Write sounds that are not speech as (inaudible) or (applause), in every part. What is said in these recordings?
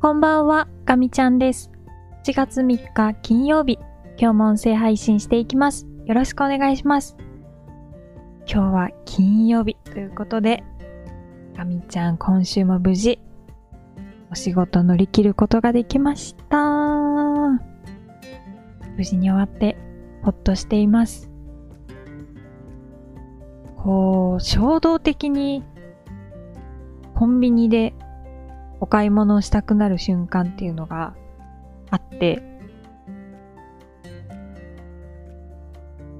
こんばんは、ガミちゃんです。7月3日金曜日、今日も音声配信していきます。よろしくお願いします。今日は金曜日ということで、ガミちゃん今週も無事、お仕事乗り切ることができました。無事に終わって、ほっとしています。こう、衝動的に、コンビニでお買い物をしたくなる瞬間っていうのがあって、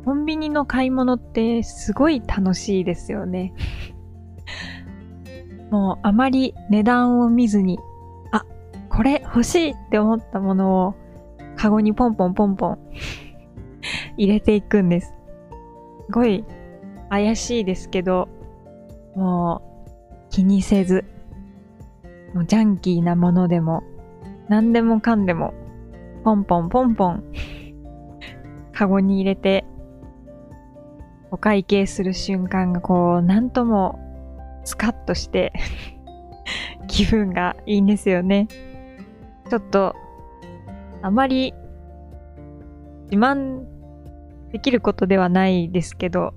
コンビニの買い物ってすごい楽しいですよね。(laughs) もうあまり値段を見ずに、あ、これ欲しいって思ったものをカゴにポンポンポンポン (laughs) 入れていくんです。すごい怪しいですけど、もう気にせず、もうジャンキーなものでも、何でもかんでも、ポンポンポンポン、カゴに入れて、お会計する瞬間がこう、なんとも、スカッとして、気分がいいんですよね。ちょっと、あまり、自慢できることではないですけど、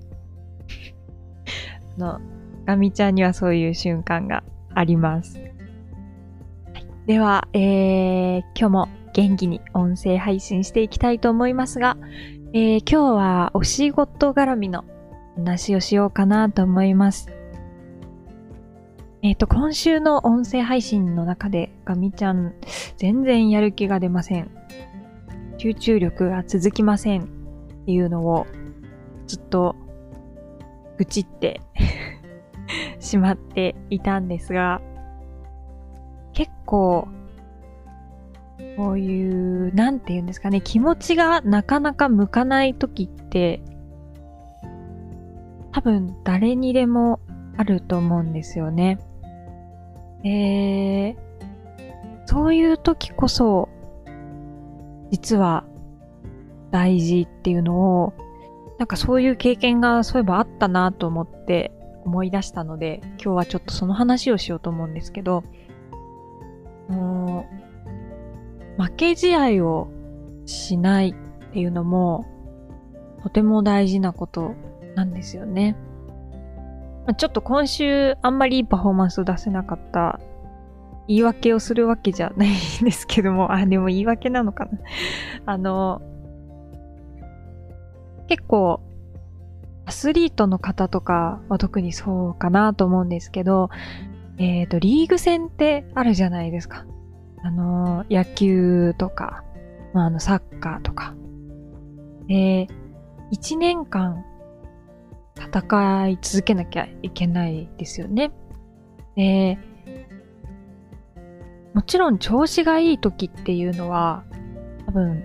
あの、ガミちゃんにはそういう瞬間があります。では、えー、今日も元気に音声配信していきたいと思いますが、えー、今日はお仕事絡みの話をしようかなと思います。えっ、と、今週の音声配信の中で、ガミちゃん、全然やる気が出ません。集中力が続きません。っていうのを、ずっと、愚痴ってしまっていたんですが、結構、こういう、なんて言うんですかね、気持ちがなかなか向かない時って、多分誰にでもあると思うんですよね。えー、そういう時こそ、実は大事っていうのを、なんかそういう経験がそういえばあったなと思って思い出したので、今日はちょっとその話をしようと思うんですけど、もう、負け試合をしないっていうのも、とても大事なことなんですよね。ちょっと今週あんまりいいパフォーマンスを出せなかった言い訳をするわけじゃないんですけども、あ、でも言い訳なのかな。あの、結構、アスリートの方とかは特にそうかなと思うんですけど、えっ、と、リーグ戦ってあるじゃないですか。あの、野球とか、まあ、あの、サッカーとか。で、一年間戦い続けなきゃいけないですよね。で、もちろん調子がいい時っていうのは、多分、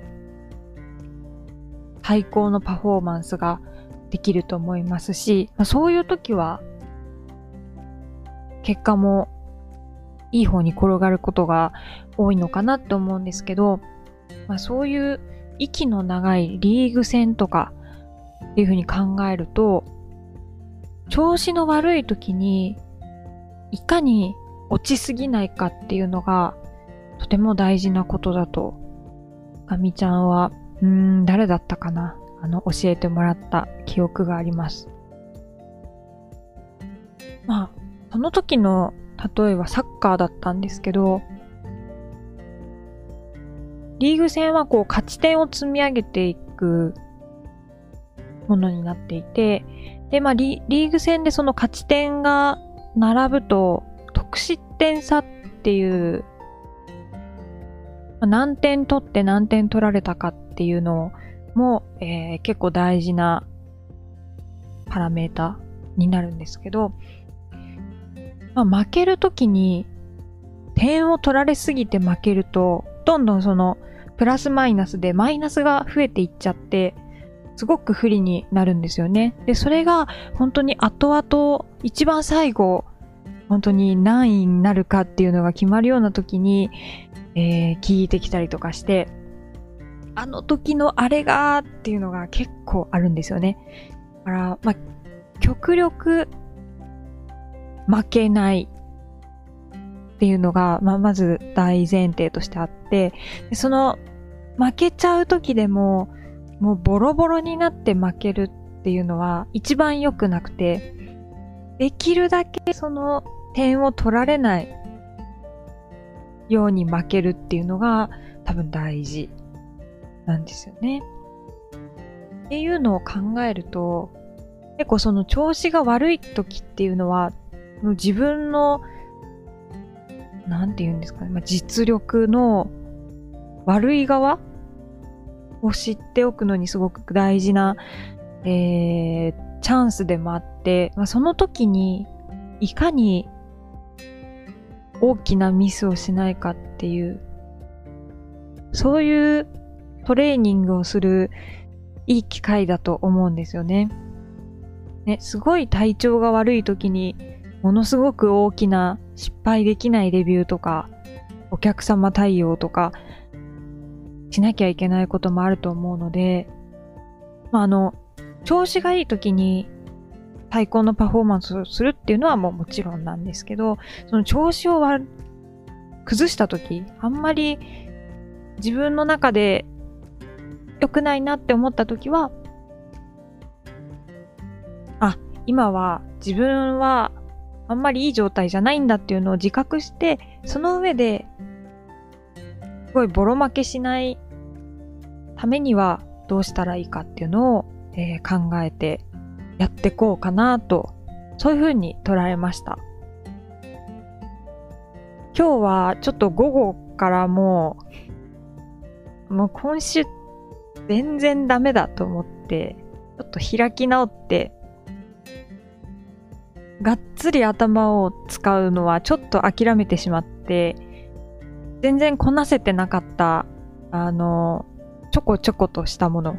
最高のパフォーマンスができると思いますし、まあ、そういう時は、結果もいい方に転がることが多いのかなと思うんですけど、まあ、そういう息の長いリーグ戦とかっていうふうに考えると、調子の悪い時にいかに落ちすぎないかっていうのがとても大事なことだと、ガミちゃんは、うん、誰だったかなあの、教えてもらった記憶があります。まあ、その時の例えはサッカーだったんですけど、リーグ戦はこう勝ち点を積み上げていくものになっていて、で、まあリーグ戦でその勝ち点が並ぶと、得失点差っていう、ま何点取って何点取られたかっていうのも、えー結構大事なパラメータになるんですけど、まあ、負けるときに点を取られすぎて負けると、どんどんそのプラスマイナスでマイナスが増えていっちゃって、すごく不利になるんですよね。で、それが本当に後々、一番最後、本当に何位になるかっていうのが決まるような時に、えー聞いてきたりとかして、あの時のあれがっていうのが結構あるんですよね。だから、まあ、極力負けない。っていうのが、まあ、まず大前提としてあって、その負けちゃう時でも、もうボロボロになって負けるっていうのは一番良くなくて、できるだけその点を取られないように負けるっていうのが多分大事なんですよね。っていうのを考えると、結構その調子が悪い時っていうのは、自分の、なんて言うんですかね、まあ、実力の悪い側を知っておくのにすごく大事な、えー、チャンスでもあって、まあ、その時にいかに大きなミスをしないかっていう、そういうトレーニングをするいい機会だと思うんですよね。ね、すごい体調が悪い時に、ものすごく大きな失敗できないレビューとか、お客様対応とか、しなきゃいけないこともあると思うので、まあ、あの、調子がいい時に最高のパフォーマンスをするっていうのはもうもちろんなんですけど、その調子を崩した時、あんまり自分の中で良くないなって思った時は、あ、今は自分はあんまりいい状態じゃないんだっていうのを自覚して、その上で、すごいボロ負けしないためにはどうしたらいいかっていうのを、えー、考えてやってこうかなと、そういうふうに捉えました。今日はちょっと午後からもう、もう今週全然ダメだと思って、ちょっと開き直って、がっつり頭を使うのはちょっと諦めてしまって、全然こなせてなかった、あの、ちょこちょことしたもの。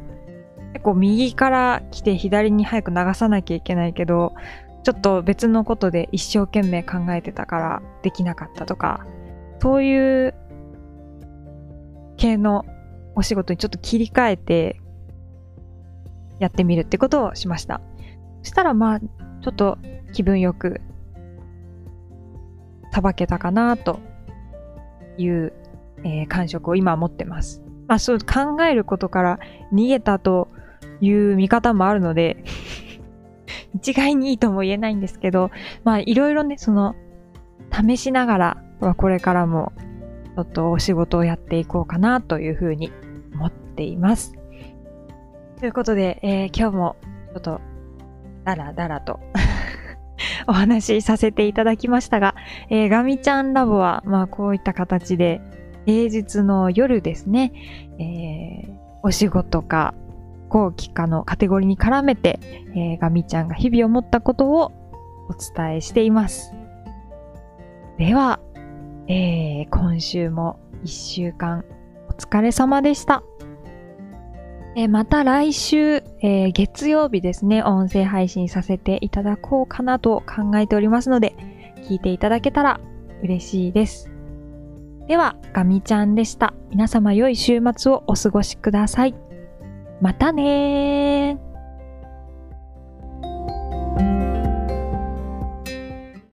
結構右から来て左に早く流さなきゃいけないけど、ちょっと別のことで一生懸命考えてたからできなかったとか、そういう系のお仕事にちょっと切り替えてやってみるってことをしました。そしたらまあ、ちょっと気分よくさばけたかなという、えー、感触を今持ってます。まあそう考えることから逃げたという見方もあるので (laughs) 一概にいいとも言えないんですけど、まあいろいろね、その試しながらはこれからもちょっとお仕事をやっていこうかなというふうに思っています。ということで、えー、今日もちょっとダラダラとお話しさせていただきましたが、えー、ガミちゃんラボは、まあこういった形で平日の夜ですね、えー、お仕事か後期かのカテゴリーに絡めて、えー、ガミちゃんが日々思ったことをお伝えしています。では、えー、今週も一週間お疲れ様でした。え、また来週、えー、月曜日ですね、音声配信させていただこうかなと考えておりますので、聞いていただけたら嬉しいです。では、ガミちゃんでした。皆様良い週末をお過ごしください。またねー。